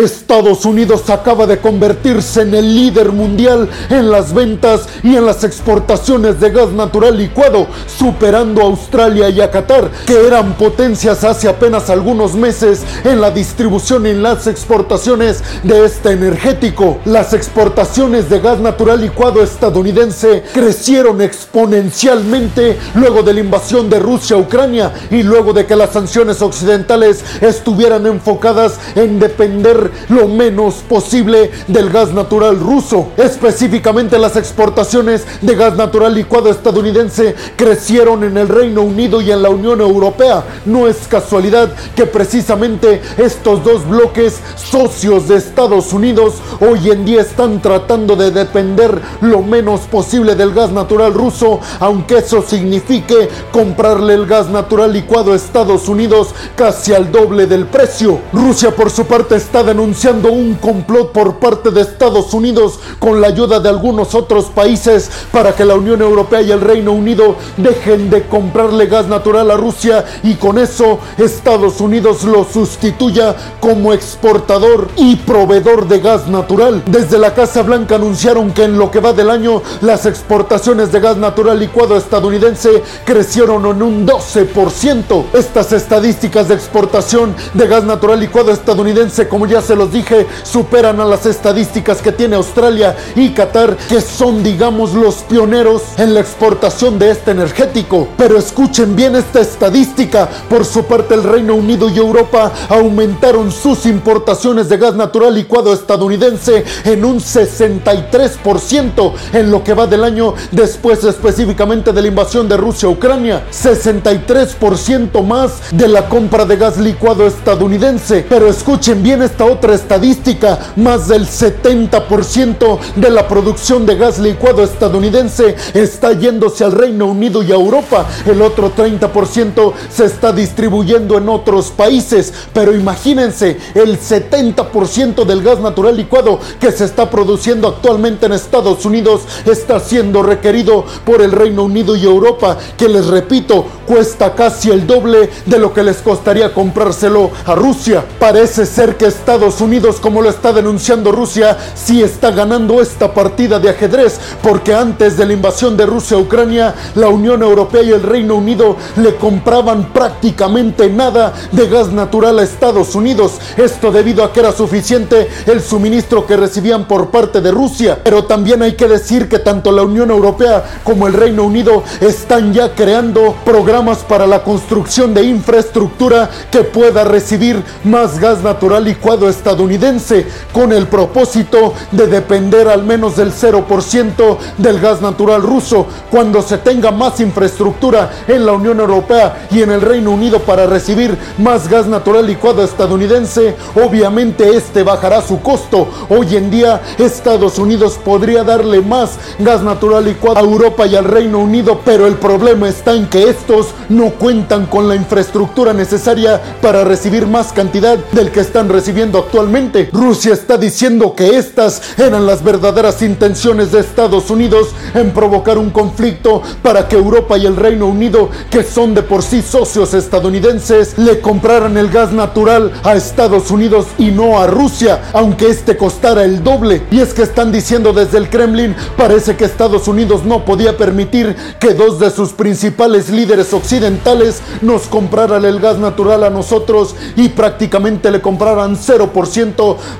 Estados Unidos acaba de convertirse en el líder mundial en las ventas y en las exportaciones de gas natural licuado, superando a Australia y a Qatar, que eran potencias hace apenas algunos meses en la distribución y en las exportaciones de este energético. Las exportaciones de gas natural licuado estadounidense crecieron exponencialmente luego de la invasión de Rusia a Ucrania y luego de que las sanciones occidentales estuvieran enfocadas en depender lo menos posible del gas natural ruso. Específicamente las exportaciones de gas natural licuado estadounidense crecieron en el Reino Unido y en la Unión Europea. No es casualidad que precisamente estos dos bloques socios de Estados Unidos hoy en día están tratando de depender lo menos posible del gas natural ruso, aunque eso signifique comprarle el gas natural licuado a Estados Unidos casi al doble del precio. Rusia por su parte está de anunciando un complot por parte de Estados Unidos con la ayuda de algunos otros países para que la Unión Europea y el Reino Unido dejen de comprarle gas natural a Rusia y con eso Estados Unidos lo sustituya como exportador y proveedor de gas natural. Desde la Casa Blanca anunciaron que en lo que va del año las exportaciones de gas natural licuado estadounidense crecieron en un 12%. Estas estadísticas de exportación de gas natural licuado estadounidense, como ya se los dije, superan a las estadísticas que tiene Australia y Qatar, que son, digamos, los pioneros en la exportación de este energético. Pero escuchen bien esta estadística. Por su parte, el Reino Unido y Europa aumentaron sus importaciones de gas natural licuado estadounidense en un 63% en lo que va del año después específicamente de la invasión de Rusia a Ucrania. 63% más de la compra de gas licuado estadounidense. Pero escuchen bien esta otra estadística, más del 70% de la producción de gas licuado estadounidense está yéndose al Reino Unido y a Europa. El otro 30% se está distribuyendo en otros países. Pero imagínense, el 70% del gas natural licuado que se está produciendo actualmente en Estados Unidos está siendo requerido por el Reino Unido y Europa, que les repito, cuesta casi el doble de lo que les costaría comprárselo a Rusia. Parece ser que Estados Unidos como lo está denunciando Rusia, sí está ganando esta partida de ajedrez, porque antes de la invasión de Rusia a Ucrania, la Unión Europea y el Reino Unido le compraban prácticamente nada de gas natural a Estados Unidos. Esto debido a que era suficiente el suministro que recibían por parte de Rusia. Pero también hay que decir que tanto la Unión Europea como el Reino Unido están ya creando programas para la construcción de infraestructura que pueda recibir más gas natural licuado estadounidense con el propósito de depender al menos del 0% del gas natural ruso. Cuando se tenga más infraestructura en la Unión Europea y en el Reino Unido para recibir más gas natural licuado estadounidense, obviamente este bajará su costo. Hoy en día Estados Unidos podría darle más gas natural licuado a Europa y al Reino Unido, pero el problema está en que estos no cuentan con la infraestructura necesaria para recibir más cantidad del que están recibiendo actualmente Rusia está diciendo que estas eran las verdaderas intenciones de Estados Unidos en provocar un conflicto para que Europa y el Reino Unido, que son de por sí socios estadounidenses, le compraran el gas natural a Estados Unidos y no a Rusia, aunque este costara el doble. Y es que están diciendo desde el Kremlin, parece que Estados Unidos no podía permitir que dos de sus principales líderes occidentales nos compraran el gas natural a nosotros y prácticamente le compraran 0%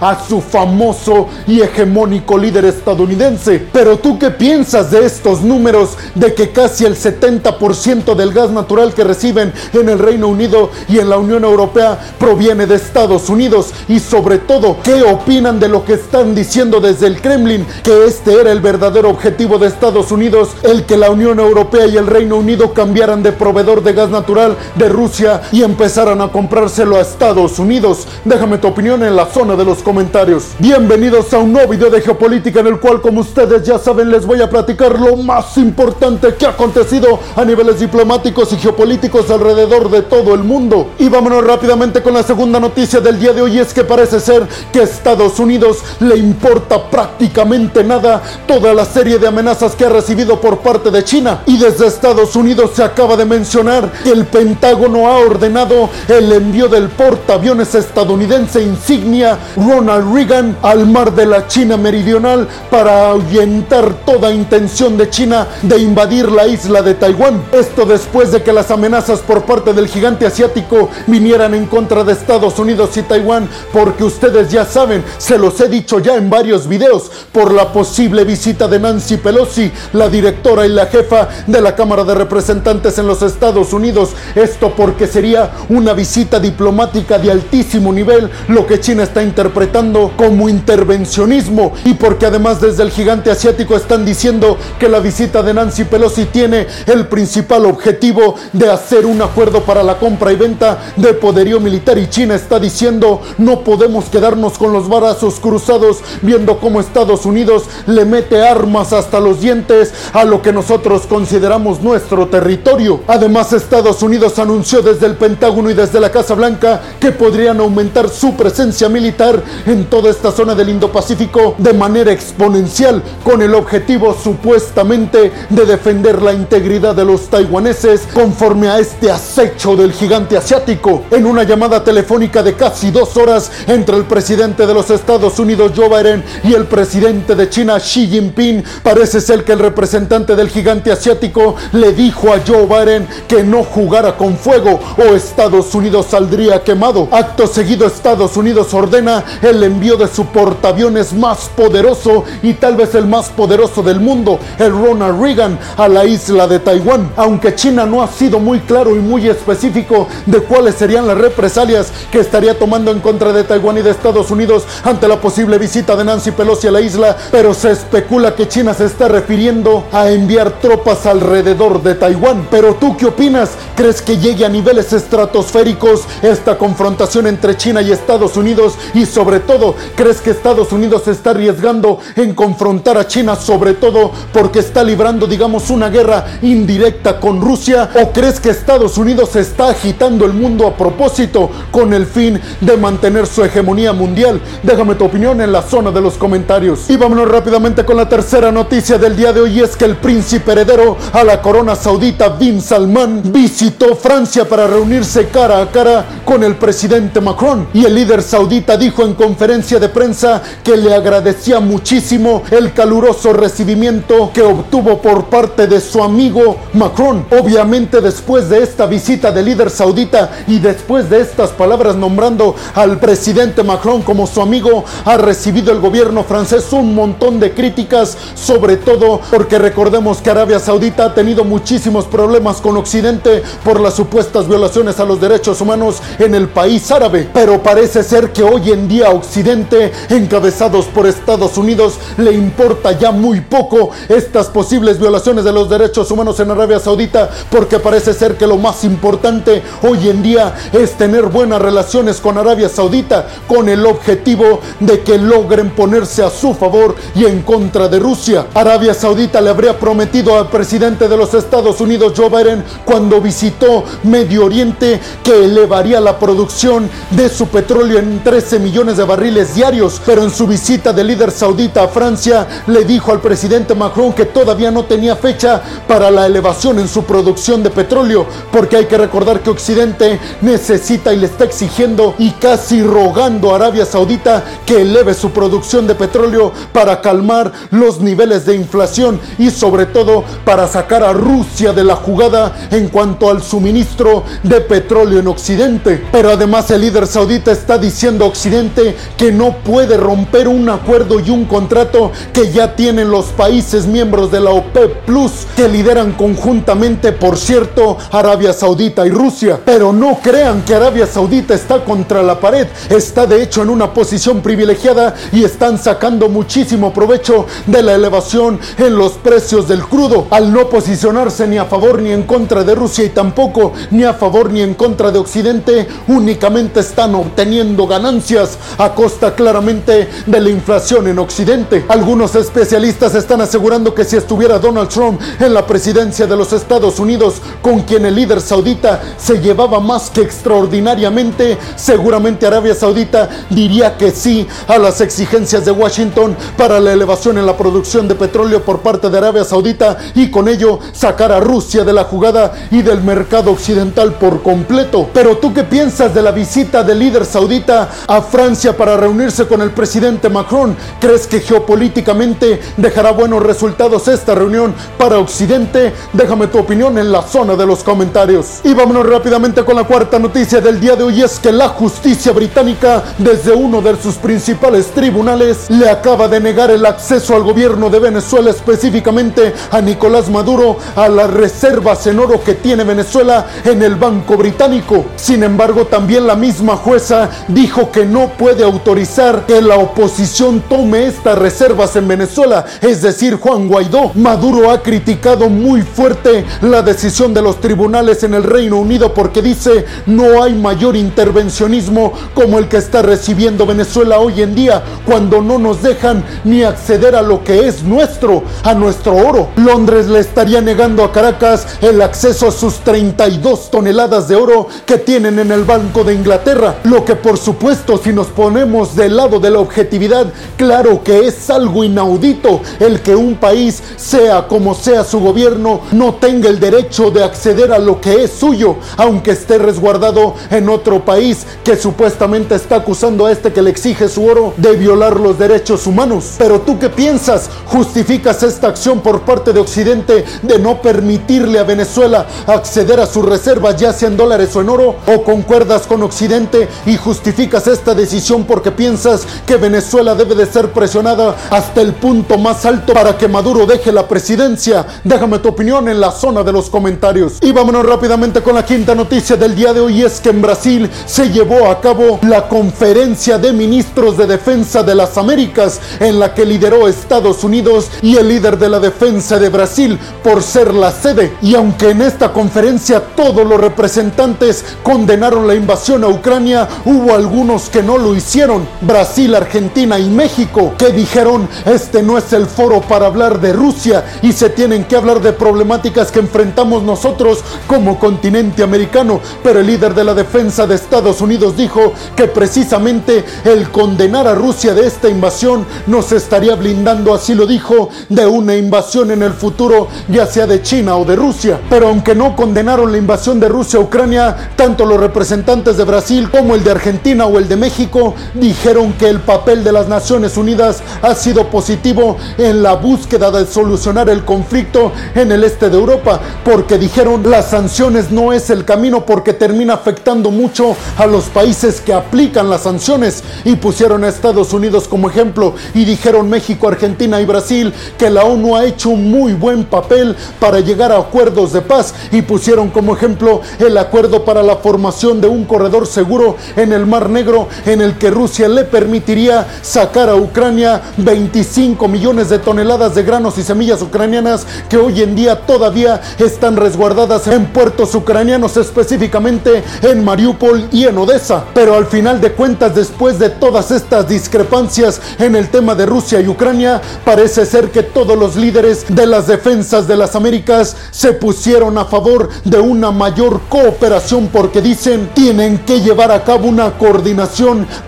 a su famoso y hegemónico líder estadounidense. Pero tú qué piensas de estos números de que casi el 70% del gas natural que reciben en el Reino Unido y en la Unión Europea proviene de Estados Unidos? Y sobre todo, ¿qué opinan de lo que están diciendo desde el Kremlin? Que este era el verdadero objetivo de Estados Unidos, el que la Unión Europea y el Reino Unido cambiaran de proveedor de gas natural de Rusia y empezaran a comprárselo a Estados Unidos. Déjame tu opinión en la zona de los comentarios. Bienvenidos a un nuevo video de geopolítica en el cual, como ustedes ya saben, les voy a platicar lo más importante que ha acontecido a niveles diplomáticos y geopolíticos alrededor de todo el mundo. Y vámonos rápidamente con la segunda noticia del día de hoy, es que parece ser que Estados Unidos le importa prácticamente nada toda la serie de amenazas que ha recibido por parte de China. Y desde Estados Unidos se acaba de mencionar que el Pentágono ha ordenado el envío del portaaviones estadounidense insignia Ronald Reagan al mar de la China meridional para ahuyentar toda intención de China de invadir la isla de Taiwán. Esto después de que las amenazas por parte del gigante asiático vinieran en contra de Estados Unidos y Taiwán, porque ustedes ya saben, se los he dicho ya en varios videos, por la posible visita de Nancy Pelosi, la directora y la jefa de la Cámara de Representantes en los Estados Unidos. Esto porque sería una visita diplomática de altísimo nivel, lo que China está interpretando como intervencionismo y porque además desde el gigante asiático están diciendo que la visita de Nancy Pelosi tiene el principal objetivo de hacer un acuerdo para la compra y venta de poderío militar y China está diciendo no podemos quedarnos con los brazos cruzados viendo cómo Estados Unidos le mete armas hasta los dientes a lo que nosotros consideramos nuestro territorio. Además Estados Unidos anunció desde el Pentágono y desde la Casa Blanca que podrían aumentar su presencia militar en toda esta zona del Indo-Pacífico de manera exponencial con el objetivo supuestamente de defender la integridad de los taiwaneses conforme a este acecho del gigante asiático. En una llamada telefónica de casi dos horas entre el presidente de los Estados Unidos Joe Biden y el presidente de China Xi Jinping, parece ser que el representante del gigante asiático le dijo a Joe Biden que no jugara con fuego o Estados Unidos saldría quemado. Acto seguido Estados Unidos ordena el envío de su portaaviones más poderoso y tal vez el más poderoso del mundo, el Ronald Reagan, a la isla de Taiwán. Aunque China no ha sido muy claro y muy específico de cuáles serían las represalias que estaría tomando en contra de Taiwán y de Estados Unidos ante la posible visita de Nancy Pelosi a la isla, pero se especula que China se está refiriendo a enviar tropas alrededor de Taiwán. Pero tú qué opinas? ¿Crees que llegue a niveles estratosféricos esta confrontación entre China y Estados Unidos? Y sobre todo, ¿crees que Estados Unidos está arriesgando en confrontar a China, sobre todo porque está librando, digamos, una guerra indirecta con Rusia? ¿O crees que Estados Unidos está agitando el mundo a propósito con el fin de mantener su hegemonía mundial? Déjame tu opinión en la zona de los comentarios. Y vámonos rápidamente con la tercera noticia del día de hoy, es que el príncipe heredero a la corona saudita, Bin Salman, visitó Francia para reunirse cara a cara con el presidente Macron. Y el líder saudita dijo en conferencia de prensa que le agradecía muchísimo el caluroso recibimiento que obtuvo por parte de su amigo Macron. Obviamente después de esta visita del líder saudita y después de estas palabras nombrando al presidente Macron como su amigo, ha recibido el gobierno francés un montón de críticas, sobre todo porque recordemos que Arabia Saudita ha tenido muchísimos problemas con Occidente por las supuestas violaciones a los derechos humanos en el país árabe. Pero parece ser que hoy en día Occidente, encabezados por Estados Unidos, le importa ya muy poco estas posibles violaciones de los derechos humanos en Arabia Saudita, porque parece ser que lo más importante hoy en día es tener buenas relaciones con Arabia Saudita, con el objetivo de que logren ponerse a su favor y en contra de Rusia. Arabia Saudita le habría prometido al presidente de los Estados Unidos, Joe Biden, cuando visitó Medio Oriente, que elevaría la producción de su petróleo en 13 millones de barriles diarios. Pero en su visita de líder saudita a Francia, le dijo al presidente Macron que todavía no tenía fecha para la elevación en su producción de petróleo, porque hay que recordar que Occidente necesita y le está exigiendo y casi rogando a Arabia Saudita que eleve su producción de petróleo para calmar los niveles de inflación y sobre todo para sacar a Rusia de la jugada en cuanto al suministro de petróleo en Occidente. Pero además el líder saudita está diciendo a Occidente que no puede romper un acuerdo y un contrato que ya tienen los países miembros de la OPEP Plus que lideran conjuntamente, por cierto, Arabia Saudita y Rusia. Pero no crean que Arabia Saudita está contra la pared, está de hecho en una posición privilegiada y están sacando muchísimo provecho de la elevación en los precios del crudo, al no posicionarse ni a favor ni en contra de Rusia y tampoco ni a favor ni en contra de Occidente, únicamente están obteniendo ganancias a costa claramente de la inflación en Occidente. Algunos especialistas están asegurando que si estuviera Donald Trump en la presidencia de los Estados Unidos, con quien el líder saudita se llevaba más que extraordinariamente, seguramente Arabia Saudita diría que sí a las exigencias de Washington para la elevación en la producción de petróleo por parte de Arabia Saudita y con ello sacar a Rusia de la jugada y del mercado occidental por completo. Pero tú qué piensas de la visita del líder saudita a Francia para reunirse con el presidente Macron. ¿Crees que geopolíticamente dejará buenos resultados esta reunión para Occidente? Déjame tu opinión en la zona de los comentarios. Y vámonos rápidamente con la cuarta noticia del día de hoy es que la justicia británica desde uno de sus principales tribunales le acaba de negar el acceso al gobierno de Venezuela específicamente a Nicolás Maduro a las reservas en oro que tiene Venezuela en el Banco Británico. Sin embargo, también la misma jueza dijo que no puede autorizar que la oposición tome estas reservas en Venezuela, es decir, Juan Guaidó. Maduro ha criticado muy fuerte la decisión de los tribunales en el Reino Unido porque dice no hay mayor intervencionismo como el que está recibiendo Venezuela hoy en día cuando no nos dejan ni acceder a lo que es nuestro, a nuestro oro. Londres le estaría negando a Caracas el acceso a sus 32 toneladas de oro que tienen en el Banco de Inglaterra, lo que por supuesto si nos ponemos del lado de la objetividad, claro que es algo inaudito el que un país, sea como sea su gobierno, no tenga el derecho de acceder a lo que es suyo, aunque esté resguardado en otro país que supuestamente está acusando a este que le exige su oro de violar los derechos humanos. Pero tú qué piensas? ¿Justificas esta acción por parte de Occidente de no permitirle a Venezuela acceder a sus reservas, ya sea en dólares o en oro? ¿O concuerdas con Occidente y justificas esta decisión porque piensas que Venezuela debe de ser presionada hasta el punto más alto para que Maduro deje la presidencia? Déjame tu opinión en la zona de los comentarios. Y vámonos rápidamente con la quinta noticia del día de hoy es que en Brasil se llevó a cabo la conferencia de ministros de defensa de las Américas en la que lideró Estados Unidos y el líder de la defensa de Brasil por ser la sede. Y aunque en esta conferencia todos los representantes condenaron la invasión a Ucrania, hubo algunos que no lo hicieron. Brasil, Argentina y México que dijeron este no es el foro para hablar de Rusia y se tienen que hablar de problemáticas que enfrentamos nosotros como continente americano. Pero el líder de la defensa de Estados Unidos dijo que precisamente el condenar a Rusia de esta invasión nos estaría blindando, así lo dijo, de una invasión en el futuro, ya sea de China o de Rusia. Pero aunque no condenaron la invasión de Rusia a Ucrania, tanto los representantes de Brasil como el de Argentina o el de México dijeron que el papel de las Naciones Unidas ha sido positivo en la búsqueda de solucionar el conflicto en el este de Europa, porque dijeron las sanciones no es el camino porque termina afectando mucho a los países que aplican las sanciones y pusieron a Estados Unidos como ejemplo y dijeron México, Argentina y Brasil que la ONU ha hecho un muy buen papel para llegar a acuerdos de paz y pusieron como ejemplo el acuerdo para la formación de un corredor seguro en el Mar Negro en el que Rusia le permitiría sacar a Ucrania 25 millones de toneladas de granos y semillas ucranianas que hoy en día todavía están resguardadas en puertos ucranianos, específicamente en Mariupol y en Odessa. Pero al final de cuentas, después de todas estas discrepancias en el tema de Rusia y Ucrania, parece ser que todos los líderes de las defensas de las Américas se pusieron a favor de una mayor cooperación porque dicen tienen que llevar a cabo una coordinación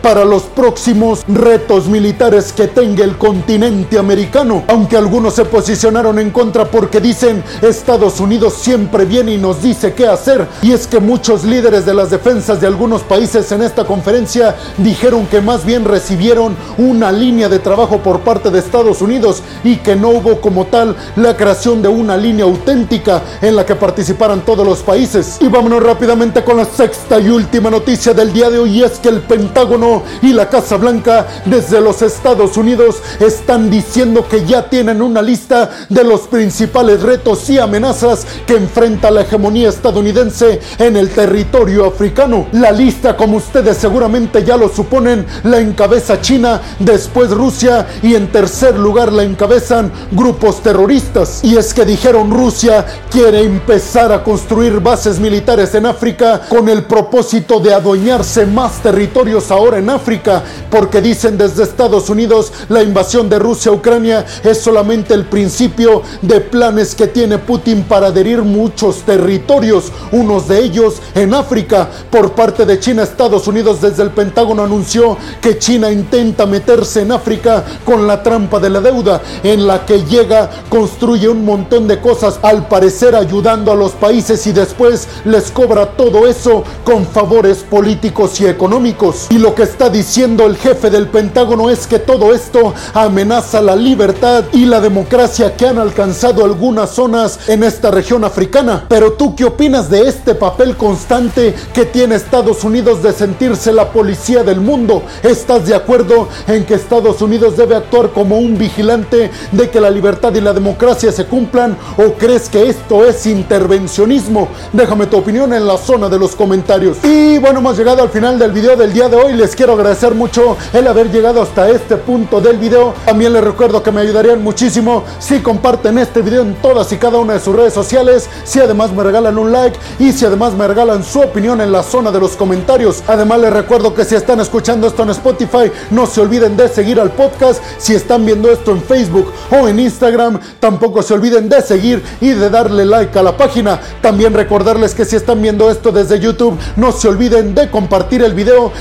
para los próximos retos militares que tenga el continente americano. Aunque algunos se posicionaron en contra porque dicen Estados Unidos siempre viene y nos dice qué hacer. Y es que muchos líderes de las defensas de algunos países en esta conferencia dijeron que más bien recibieron una línea de trabajo por parte de Estados Unidos y que no hubo como tal la creación de una línea auténtica en la que participaran todos los países. Y vámonos rápidamente con la sexta y última noticia del día de hoy es que el Pentágono y la Casa Blanca desde los Estados Unidos están diciendo que ya tienen una lista de los principales retos y amenazas que enfrenta la hegemonía estadounidense en el territorio africano. La lista, como ustedes seguramente ya lo suponen, la encabeza China, después Rusia y en tercer lugar la encabezan grupos terroristas. Y es que dijeron Rusia quiere empezar a construir bases militares en África con el propósito de adueñarse más territorios ahora en África, porque dicen desde Estados Unidos la invasión de Rusia a Ucrania es solamente el principio de planes que tiene Putin para adherir muchos territorios, unos de ellos en África. Por parte de China, Estados Unidos desde el Pentágono anunció que China intenta meterse en África con la trampa de la deuda, en la que llega, construye un montón de cosas, al parecer ayudando a los países y después les cobra todo eso con favores políticos y económicos Y lo que está diciendo el jefe del Pentágono es que todo esto amenaza la libertad y la democracia que han alcanzado algunas zonas en esta región africana. Pero tú, ¿qué opinas de este papel constante que tiene Estados Unidos de sentirse la policía del mundo? ¿Estás de acuerdo en que Estados Unidos debe actuar como un vigilante de que la libertad y la democracia se cumplan? ¿O crees que esto es intervencionismo? Déjame tu opinión en la zona de los comentarios. Y bueno, hemos llegado al final del video del día de hoy. Les quiero agradecer mucho el haber llegado hasta este punto del video. También les recuerdo que me ayudarían muchísimo si comparten este video en todas y cada una de sus redes sociales, si además me regalan un like y si además me regalan su opinión en la zona de los comentarios. Además les recuerdo que si están escuchando esto en Spotify, no se olviden de seguir al podcast. Si están viendo esto en Facebook o en Instagram, tampoco se olviden de seguir y de darle like a la página. También recordarles que si están viendo esto desde YouTube, no se olviden de compartir el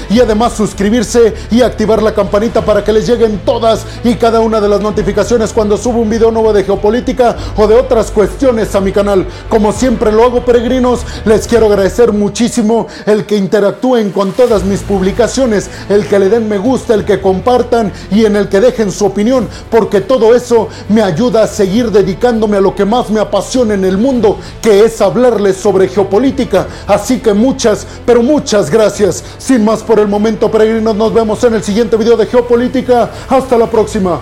y además suscribirse y activar la campanita para que les lleguen todas y cada una de las notificaciones cuando subo un video nuevo de geopolítica o de otras cuestiones a mi canal. Como siempre lo hago, peregrinos, les quiero agradecer muchísimo el que interactúen con todas mis publicaciones, el que le den me gusta, el que compartan y en el que dejen su opinión, porque todo eso me ayuda a seguir dedicándome a lo que más me apasiona en el mundo, que es hablarles sobre geopolítica. Así que muchas, pero muchas gracias. Sin más por el momento, peregrinos, nos vemos en el siguiente video de geopolítica. Hasta la próxima.